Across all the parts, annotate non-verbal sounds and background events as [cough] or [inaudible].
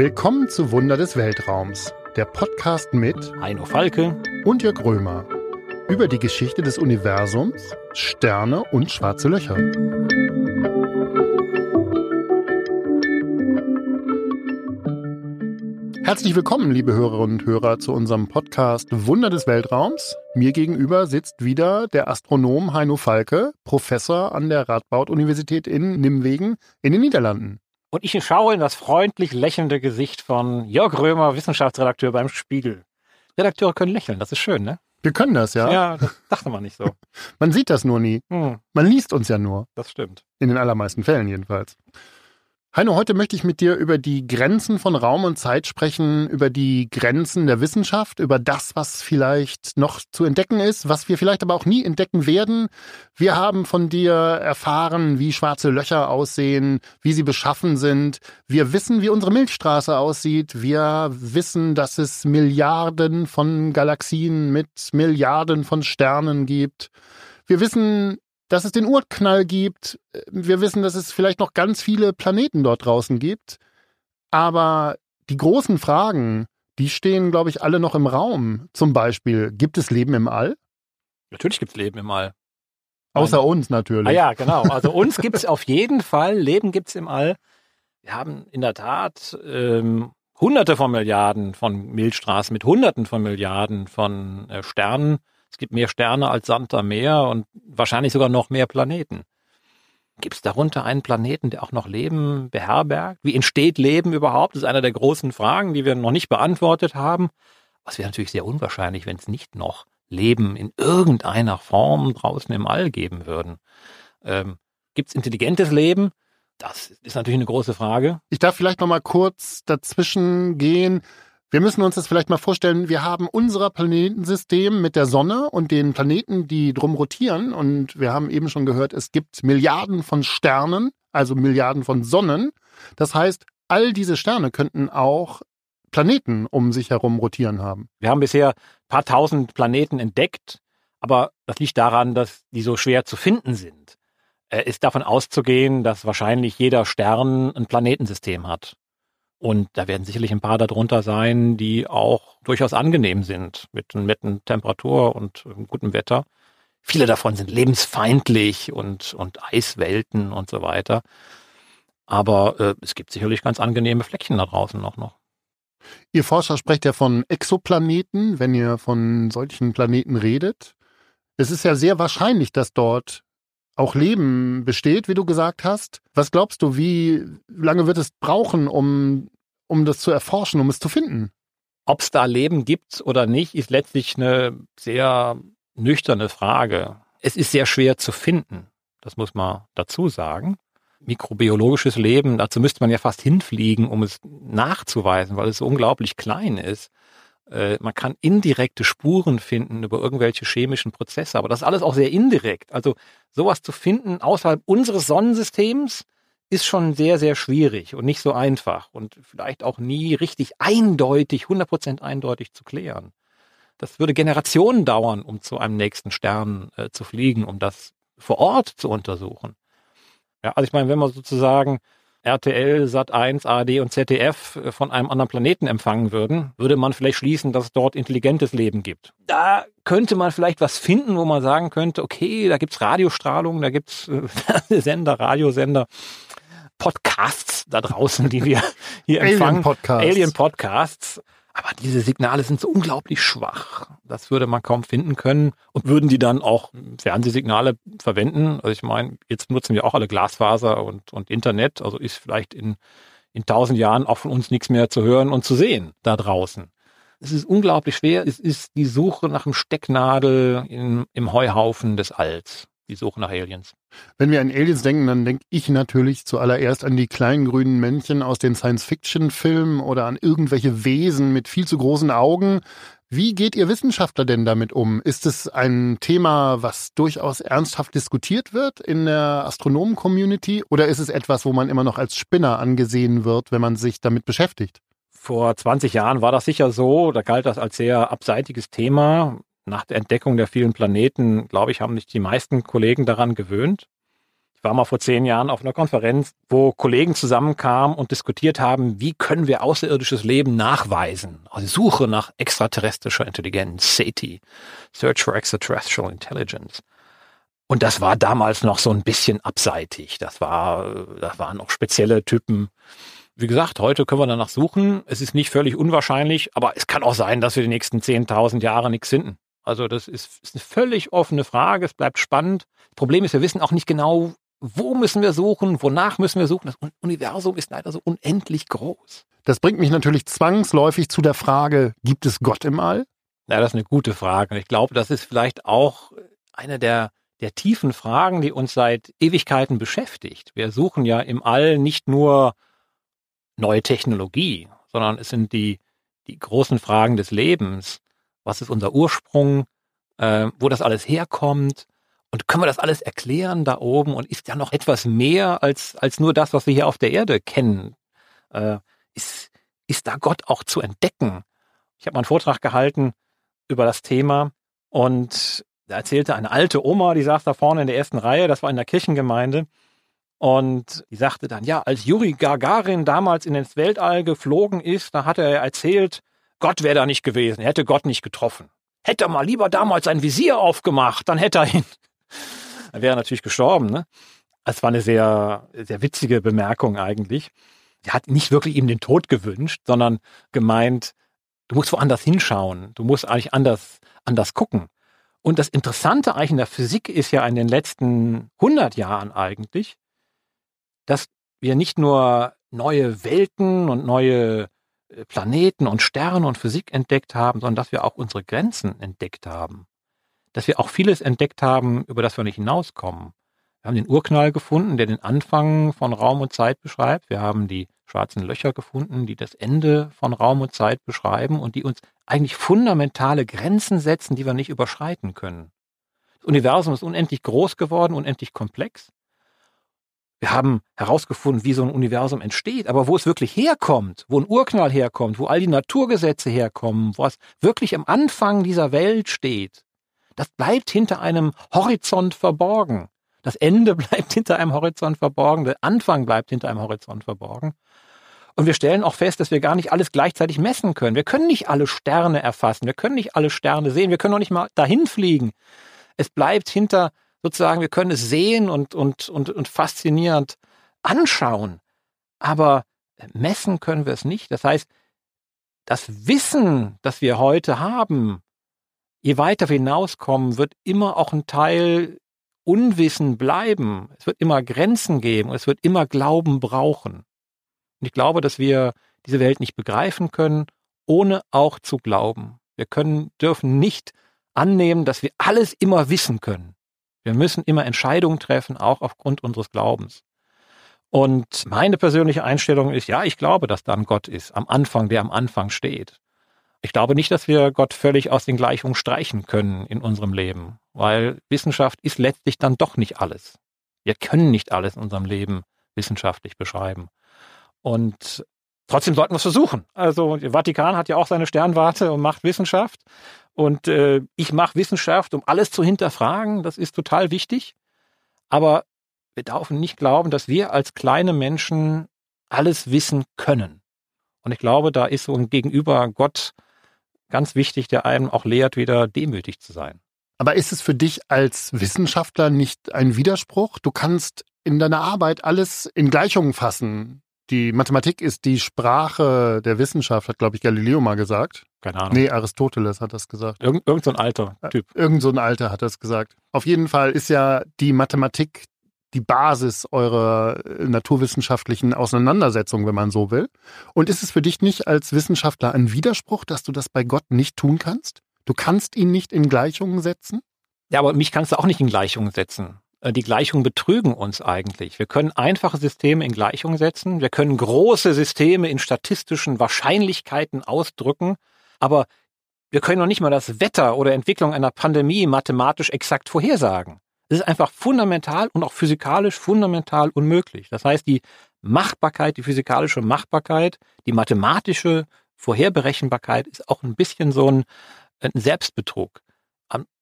Willkommen zu Wunder des Weltraums, der Podcast mit Heino Falke und Jörg Römer über die Geschichte des Universums, Sterne und schwarze Löcher. Herzlich willkommen, liebe Hörerinnen und Hörer, zu unserem Podcast Wunder des Weltraums. Mir gegenüber sitzt wieder der Astronom Heino Falke, Professor an der Radboud-Universität in Nimwegen in den Niederlanden. Und ich schaue in das freundlich lächelnde Gesicht von Jörg Römer, Wissenschaftsredakteur beim Spiegel. Redakteure können lächeln, das ist schön, ne? Wir können das, ja. Ja, das dachte man nicht so. [laughs] man sieht das nur nie. Hm. Man liest uns ja nur. Das stimmt. In den allermeisten Fällen jedenfalls. Heino, heute möchte ich mit dir über die Grenzen von Raum und Zeit sprechen, über die Grenzen der Wissenschaft, über das, was vielleicht noch zu entdecken ist, was wir vielleicht aber auch nie entdecken werden. Wir haben von dir erfahren, wie schwarze Löcher aussehen, wie sie beschaffen sind. Wir wissen, wie unsere Milchstraße aussieht. Wir wissen, dass es Milliarden von Galaxien mit Milliarden von Sternen gibt. Wir wissen, dass es den Urknall gibt. Wir wissen, dass es vielleicht noch ganz viele Planeten dort draußen gibt. Aber die großen Fragen, die stehen, glaube ich, alle noch im Raum. Zum Beispiel, gibt es Leben im All? Natürlich gibt es Leben im All. Außer Nein. uns natürlich. Ah ja, genau. Also [laughs] uns gibt es auf jeden Fall. Leben gibt es im All. Wir haben in der Tat ähm, hunderte von Milliarden von Milchstraßen mit hunderten von Milliarden von äh, Sternen. Es gibt mehr Sterne als Sand am Meer und wahrscheinlich sogar noch mehr Planeten. Gibt es darunter einen Planeten, der auch noch Leben beherbergt? Wie entsteht Leben überhaupt? Das ist eine der großen Fragen, die wir noch nicht beantwortet haben. Was wäre natürlich sehr unwahrscheinlich, wenn es nicht noch Leben in irgendeiner Form draußen im All geben würden. Ähm, Gibt es intelligentes Leben? Das ist natürlich eine große Frage. Ich darf vielleicht noch mal kurz dazwischen gehen. Wir müssen uns das vielleicht mal vorstellen, wir haben unser Planetensystem mit der Sonne und den Planeten, die drum rotieren. Und wir haben eben schon gehört, es gibt Milliarden von Sternen, also Milliarden von Sonnen. Das heißt, all diese Sterne könnten auch Planeten um sich herum rotieren haben. Wir haben bisher ein paar tausend Planeten entdeckt, aber das liegt daran, dass die so schwer zu finden sind. Es ist davon auszugehen, dass wahrscheinlich jeder Stern ein Planetensystem hat. Und da werden sicherlich ein paar darunter sein, die auch durchaus angenehm sind mit netten Temperatur und gutem Wetter. Viele davon sind lebensfeindlich und, und Eiswelten und so weiter. Aber äh, es gibt sicherlich ganz angenehme Fleckchen da draußen auch noch. Ihr Forscher sprecht ja von Exoplaneten, wenn ihr von solchen Planeten redet. Es ist ja sehr wahrscheinlich, dass dort auch Leben besteht, wie du gesagt hast. Was glaubst du, wie lange wird es brauchen, um, um das zu erforschen, um es zu finden? Ob es da Leben gibt oder nicht, ist letztlich eine sehr nüchterne Frage. Es ist sehr schwer zu finden. Das muss man dazu sagen. Mikrobiologisches Leben, dazu müsste man ja fast hinfliegen, um es nachzuweisen, weil es so unglaublich klein ist. Äh, man kann indirekte Spuren finden über irgendwelche chemischen Prozesse, aber das ist alles auch sehr indirekt. Also sowas zu finden außerhalb unseres Sonnensystems ist schon sehr, sehr schwierig und nicht so einfach und vielleicht auch nie richtig eindeutig, 100% eindeutig zu klären. Das würde Generationen dauern, um zu einem nächsten Stern äh, zu fliegen, um das vor Ort zu untersuchen. Ja, also ich meine, wenn man sozusagen RTL, Sat1, ARD und ZDF äh, von einem anderen Planeten empfangen würden, würde man vielleicht schließen, dass es dort intelligentes Leben gibt. Da könnte man vielleicht was finden, wo man sagen könnte, okay, da gibt's Radiostrahlung, da gibt's äh, [laughs] Sender, Radiosender, Podcasts da draußen, die wir hier empfangen. Alien Podcasts. Alien Podcasts. Aber diese Signale sind so unglaublich schwach. Das würde man kaum finden können. Und würden die dann auch Fernsehsignale verwenden? Also ich meine, jetzt nutzen wir auch alle Glasfaser und, und Internet. Also ist vielleicht in, in tausend Jahren auch von uns nichts mehr zu hören und zu sehen da draußen. Es ist unglaublich schwer. Es ist die Suche nach einem Stecknadel in, im Heuhaufen des Alls die Suche nach Aliens. Wenn wir an Aliens denken, dann denke ich natürlich zuallererst an die kleinen grünen Männchen aus den Science-Fiction-Filmen oder an irgendwelche Wesen mit viel zu großen Augen. Wie geht ihr Wissenschaftler denn damit um? Ist es ein Thema, was durchaus ernsthaft diskutiert wird in der Astronomen-Community oder ist es etwas, wo man immer noch als Spinner angesehen wird, wenn man sich damit beschäftigt? Vor 20 Jahren war das sicher so. Da galt das als sehr abseitiges Thema nach der Entdeckung der vielen Planeten, glaube ich, haben sich die meisten Kollegen daran gewöhnt. Ich war mal vor zehn Jahren auf einer Konferenz, wo Kollegen zusammenkamen und diskutiert haben, wie können wir außerirdisches Leben nachweisen? Also Suche nach extraterrestrischer Intelligenz, SETI, Search for Extraterrestrial Intelligence. Und das war damals noch so ein bisschen abseitig. Das war, das waren noch spezielle Typen. Wie gesagt, heute können wir danach suchen. Es ist nicht völlig unwahrscheinlich, aber es kann auch sein, dass wir die nächsten 10.000 Jahre nichts finden. Also das ist, ist eine völlig offene Frage. Es bleibt spannend. Das Problem ist, wir wissen auch nicht genau, wo müssen wir suchen, wonach müssen wir suchen. Das Universum ist leider so unendlich groß. Das bringt mich natürlich zwangsläufig zu der Frage, gibt es Gott im All? Ja, das ist eine gute Frage. Ich glaube, das ist vielleicht auch eine der, der tiefen Fragen, die uns seit Ewigkeiten beschäftigt. Wir suchen ja im All nicht nur neue Technologie, sondern es sind die, die großen Fragen des Lebens. Was ist unser Ursprung? Äh, wo das alles herkommt? Und können wir das alles erklären da oben? Und ist ja noch etwas mehr als, als nur das, was wir hier auf der Erde kennen? Äh, ist, ist da Gott auch zu entdecken? Ich habe mal einen Vortrag gehalten über das Thema und da erzählte eine alte Oma, die saß da vorne in der ersten Reihe, das war in der Kirchengemeinde, und die sagte dann, ja, als Juri Gagarin damals in ins Weltall geflogen ist, da hat er erzählt, Gott wäre da nicht gewesen, er hätte Gott nicht getroffen. Hätte er mal lieber damals ein Visier aufgemacht, dann hätte er ihn [laughs] er wäre natürlich gestorben. Ne? Es war eine sehr, sehr witzige Bemerkung eigentlich. Er hat nicht wirklich ihm den Tod gewünscht, sondern gemeint, du musst woanders hinschauen. Du musst eigentlich anders, anders gucken. Und das Interessante eigentlich in der Physik ist ja in den letzten 100 Jahren eigentlich, dass wir nicht nur neue Welten und neue Planeten und Sterne und Physik entdeckt haben, sondern dass wir auch unsere Grenzen entdeckt haben dass wir auch vieles entdeckt haben, über das wir nicht hinauskommen. Wir haben den Urknall gefunden, der den Anfang von Raum und Zeit beschreibt. Wir haben die schwarzen Löcher gefunden, die das Ende von Raum und Zeit beschreiben und die uns eigentlich fundamentale Grenzen setzen, die wir nicht überschreiten können. Das Universum ist unendlich groß geworden, unendlich komplex. Wir haben herausgefunden, wie so ein Universum entsteht, aber wo es wirklich herkommt, wo ein Urknall herkommt, wo all die Naturgesetze herkommen, wo es wirklich am Anfang dieser Welt steht, das bleibt hinter einem Horizont verborgen. Das Ende [laughs] bleibt hinter einem Horizont verborgen, der Anfang bleibt hinter einem Horizont verborgen. Und wir stellen auch fest, dass wir gar nicht alles gleichzeitig messen können. Wir können nicht alle Sterne erfassen, wir können nicht alle Sterne sehen, wir können auch nicht mal dahin fliegen. Es bleibt hinter sozusagen, wir können es sehen und, und, und, und faszinierend anschauen. Aber messen können wir es nicht. Das heißt, das Wissen, das wir heute haben, je weiter wir hinauskommen, wird immer auch ein Teil Unwissen bleiben. Es wird immer Grenzen geben und es wird immer Glauben brauchen. Und ich glaube, dass wir diese Welt nicht begreifen können, ohne auch zu glauben. Wir können, dürfen nicht annehmen, dass wir alles immer wissen können. Wir müssen immer Entscheidungen treffen, auch aufgrund unseres Glaubens. Und meine persönliche Einstellung ist, ja, ich glaube, dass da ein Gott ist, am Anfang, der am Anfang steht. Ich glaube nicht, dass wir Gott völlig aus den Gleichungen streichen können in unserem Leben, weil Wissenschaft ist letztlich dann doch nicht alles. Wir können nicht alles in unserem Leben wissenschaftlich beschreiben. Und trotzdem sollten wir es versuchen. Also der Vatikan hat ja auch seine Sternwarte und macht Wissenschaft. Und äh, ich mache Wissenschaft, um alles zu hinterfragen. Das ist total wichtig. Aber wir dürfen nicht glauben, dass wir als kleine Menschen alles wissen können. Und ich glaube, da ist so ein Gegenüber Gott ganz wichtig, der einem auch lehrt, wieder demütig zu sein. Aber ist es für dich als Wissenschaftler nicht ein Widerspruch? Du kannst in deiner Arbeit alles in Gleichungen fassen. Die Mathematik ist die Sprache der Wissenschaft, hat, glaube ich, Galileo mal gesagt. Keine Ahnung. Nee, Aristoteles hat das gesagt. Irgend, irgend so ein alter Typ. Irgend so ein alter hat das gesagt. Auf jeden Fall ist ja die Mathematik die Basis eurer äh, naturwissenschaftlichen Auseinandersetzung, wenn man so will. Und ist es für dich nicht als Wissenschaftler ein Widerspruch, dass du das bei Gott nicht tun kannst? Du kannst ihn nicht in Gleichungen setzen? Ja, aber mich kannst du auch nicht in Gleichungen setzen. Äh, die Gleichungen betrügen uns eigentlich. Wir können einfache Systeme in Gleichungen setzen. Wir können große Systeme in statistischen Wahrscheinlichkeiten ausdrücken. Aber wir können noch nicht mal das Wetter oder Entwicklung einer Pandemie mathematisch exakt vorhersagen. Es ist einfach fundamental und auch physikalisch fundamental unmöglich. Das heißt, die Machbarkeit, die physikalische Machbarkeit, die mathematische Vorherberechenbarkeit ist auch ein bisschen so ein Selbstbetrug.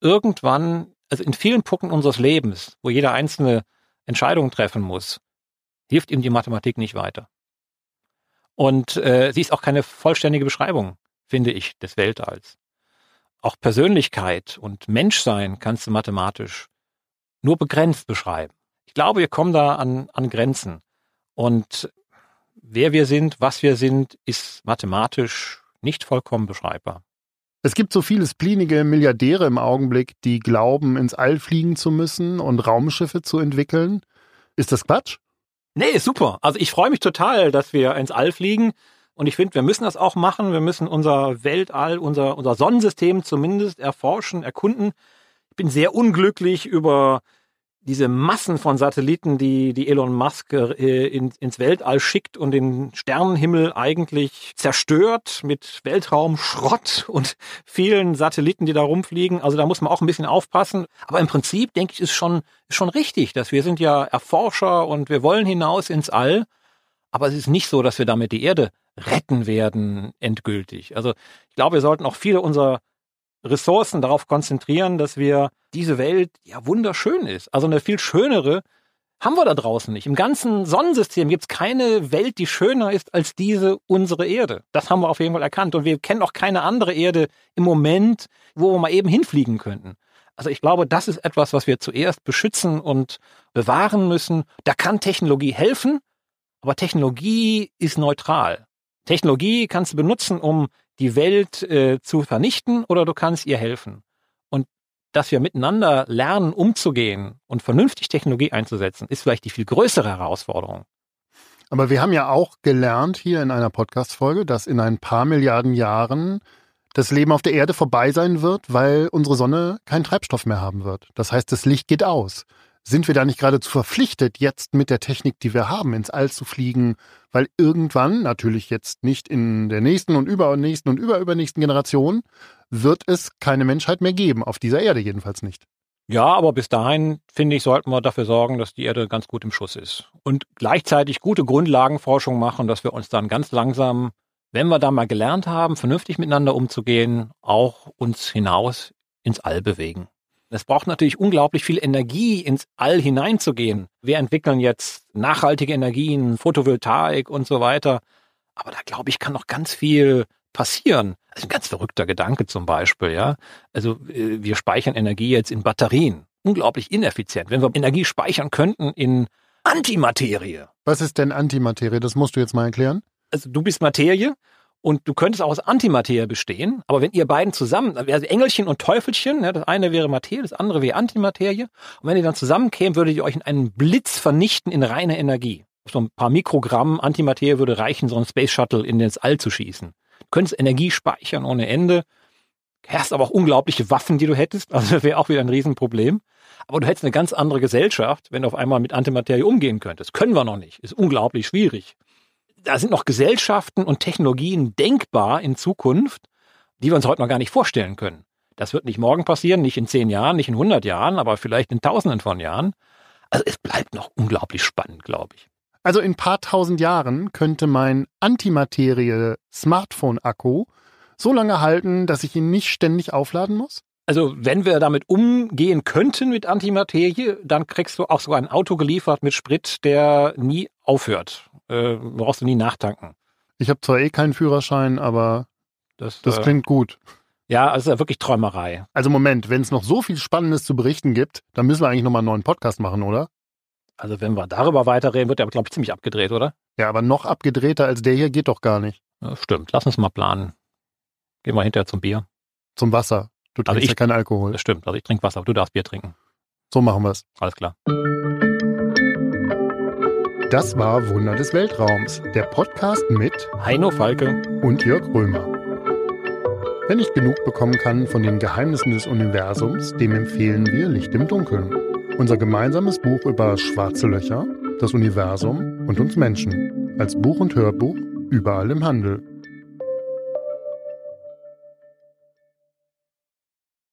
Irgendwann, also in vielen Punkten unseres Lebens, wo jeder Einzelne Entscheidungen treffen muss, hilft ihm die Mathematik nicht weiter. Und äh, sie ist auch keine vollständige Beschreibung, finde ich, des Weltalls. Auch Persönlichkeit und Menschsein kannst du mathematisch nur begrenzt beschreiben. Ich glaube, wir kommen da an, an Grenzen. Und wer wir sind, was wir sind, ist mathematisch nicht vollkommen beschreibbar. Es gibt so viele splinige Milliardäre im Augenblick, die glauben, ins All fliegen zu müssen und Raumschiffe zu entwickeln. Ist das Quatsch? Nee, super. Also ich freue mich total, dass wir ins All fliegen. Und ich finde, wir müssen das auch machen. Wir müssen unser Weltall, unser, unser Sonnensystem zumindest erforschen, erkunden. Ich bin sehr unglücklich über diese Massen von Satelliten, die, die Elon Musk äh, in, ins Weltall schickt und den Sternenhimmel eigentlich zerstört mit Weltraumschrott und vielen Satelliten, die da rumfliegen. Also da muss man auch ein bisschen aufpassen. Aber im Prinzip denke ich, ist schon, ist schon richtig, dass wir sind ja Erforscher und wir wollen hinaus ins All. Aber es ist nicht so, dass wir damit die Erde retten werden endgültig. Also ich glaube, wir sollten auch viele unserer Ressourcen darauf konzentrieren, dass wir diese Welt ja wunderschön ist. Also eine viel schönere haben wir da draußen nicht. Im ganzen Sonnensystem gibt es keine Welt, die schöner ist als diese unsere Erde. Das haben wir auf jeden Fall erkannt. Und wir kennen auch keine andere Erde im Moment, wo wir mal eben hinfliegen könnten. Also ich glaube, das ist etwas, was wir zuerst beschützen und bewahren müssen. Da kann Technologie helfen, aber Technologie ist neutral. Technologie kannst du benutzen, um die Welt äh, zu vernichten oder du kannst ihr helfen. Und dass wir miteinander lernen, umzugehen und vernünftig Technologie einzusetzen, ist vielleicht die viel größere Herausforderung. Aber wir haben ja auch gelernt hier in einer Podcast-Folge, dass in ein paar Milliarden Jahren das Leben auf der Erde vorbei sein wird, weil unsere Sonne keinen Treibstoff mehr haben wird. Das heißt, das Licht geht aus sind wir da nicht geradezu verpflichtet, jetzt mit der Technik, die wir haben, ins All zu fliegen, weil irgendwann, natürlich jetzt nicht in der nächsten und übernächsten und überübernächsten Generation, wird es keine Menschheit mehr geben, auf dieser Erde jedenfalls nicht. Ja, aber bis dahin, finde ich, sollten wir dafür sorgen, dass die Erde ganz gut im Schuss ist. Und gleichzeitig gute Grundlagenforschung machen, dass wir uns dann ganz langsam, wenn wir da mal gelernt haben, vernünftig miteinander umzugehen, auch uns hinaus ins All bewegen. Es braucht natürlich unglaublich viel Energie, ins All hineinzugehen. Wir entwickeln jetzt nachhaltige Energien, Photovoltaik und so weiter. Aber da glaube ich, kann noch ganz viel passieren. Also ein ganz verrückter Gedanke zum Beispiel, ja. Also äh, wir speichern Energie jetzt in Batterien. Unglaublich ineffizient. Wenn wir Energie speichern könnten in Antimaterie. Was ist denn Antimaterie? Das musst du jetzt mal erklären. Also du bist Materie und du könntest auch aus Antimaterie bestehen, aber wenn ihr beiden zusammen, also Engelchen und Teufelchen, ja, das eine wäre Materie, das andere wäre Antimaterie, und wenn ihr dann zusammenkämen, würdet ihr euch in einen Blitz vernichten in reiner Energie. So ein paar Mikrogramm Antimaterie würde reichen, so ein Space Shuttle in das All zu schießen. Du könntest Energie speichern ohne Ende, hast aber auch unglaubliche Waffen, die du hättest, also das wäre auch wieder ein Riesenproblem. Aber du hättest eine ganz andere Gesellschaft, wenn du auf einmal mit Antimaterie umgehen könntest. Können wir noch nicht. Ist unglaublich schwierig da sind noch Gesellschaften und Technologien denkbar in Zukunft, die wir uns heute noch gar nicht vorstellen können. Das wird nicht morgen passieren, nicht in zehn Jahren, nicht in hundert Jahren, aber vielleicht in tausenden von Jahren. Also es bleibt noch unglaublich spannend, glaube ich. Also in ein paar tausend Jahren könnte mein Antimaterie-Smartphone-Akku so lange halten, dass ich ihn nicht ständig aufladen muss? Also wenn wir damit umgehen könnten mit Antimaterie, dann kriegst du auch sogar ein Auto geliefert mit Sprit, der nie aufhört äh, brauchst du nie nachtanken. Ich habe zwar eh keinen Führerschein, aber das, das äh, klingt gut. Ja, also ist wirklich Träumerei. Also Moment, wenn es noch so viel Spannendes zu berichten gibt, dann müssen wir eigentlich nochmal einen neuen Podcast machen, oder? Also wenn wir darüber weiterreden, wird der, glaube ich, ziemlich abgedreht, oder? Ja, aber noch abgedrehter als der hier geht doch gar nicht. Ja, stimmt, lass uns mal planen. Gehen wir hinterher zum Bier. Zum Wasser. Du trinkst also ich, ja keinen Alkohol. Das stimmt, also ich trinke Wasser, aber du darfst Bier trinken. So machen wir es. Alles klar. Das war Wunder des Weltraums, der Podcast mit Heino Falke und Jörg Römer. Wer nicht genug bekommen kann von den Geheimnissen des Universums, dem empfehlen wir Licht im Dunkeln. Unser gemeinsames Buch über schwarze Löcher, das Universum und uns Menschen. Als Buch und Hörbuch überall im Handel.